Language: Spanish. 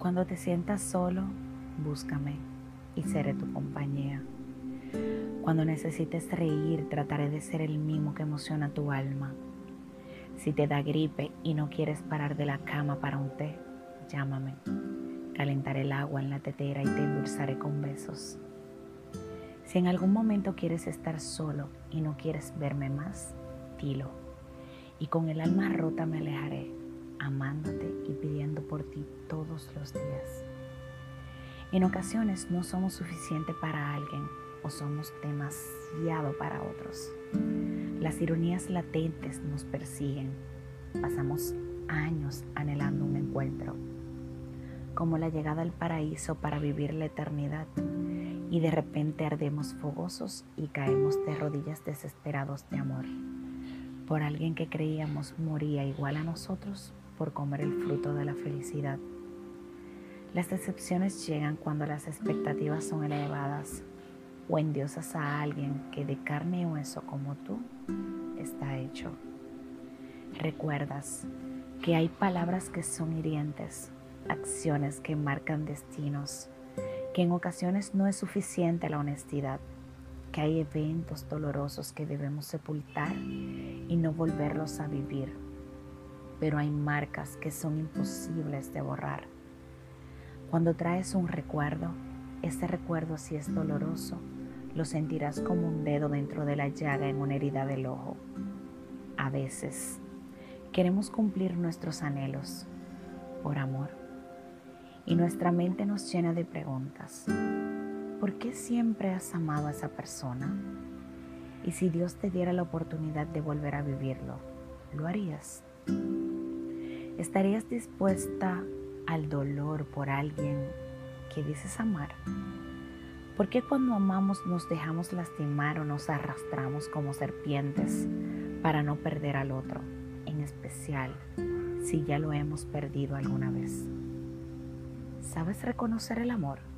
Cuando te sientas solo, búscame y seré tu compañía. Cuando necesites reír, trataré de ser el mimo que emociona tu alma. Si te da gripe y no quieres parar de la cama para un té, llámame. Calentaré el agua en la tetera y te endulzaré con besos. Si en algún momento quieres estar solo y no quieres verme más, dilo. Y con el alma rota me alejaré, amándote y pidiendo por ti todos los días. En ocasiones no somos suficiente para alguien o somos demasiado para otros. Las ironías latentes nos persiguen. Pasamos años anhelando un encuentro, como la llegada al paraíso para vivir la eternidad, y de repente ardemos fogosos y caemos de rodillas desesperados de amor por alguien que creíamos moría igual a nosotros por comer el fruto de la felicidad. Las decepciones llegan cuando las expectativas son elevadas o endiosas a alguien que de carne y hueso como tú está hecho. Recuerdas que hay palabras que son hirientes, acciones que marcan destinos, que en ocasiones no es suficiente la honestidad, que hay eventos dolorosos que debemos sepultar y no volverlos a vivir, pero hay marcas que son imposibles de borrar. Cuando traes un recuerdo, ese recuerdo si es doloroso, lo sentirás como un dedo dentro de la llaga en una herida del ojo. A veces queremos cumplir nuestros anhelos por amor y nuestra mente nos llena de preguntas. ¿Por qué siempre has amado a esa persona? Y si Dios te diera la oportunidad de volver a vivirlo, ¿lo harías? ¿Estarías dispuesta al dolor por alguien que dices amar? ¿Por qué cuando amamos nos dejamos lastimar o nos arrastramos como serpientes para no perder al otro, en especial si ya lo hemos perdido alguna vez? ¿Sabes reconocer el amor?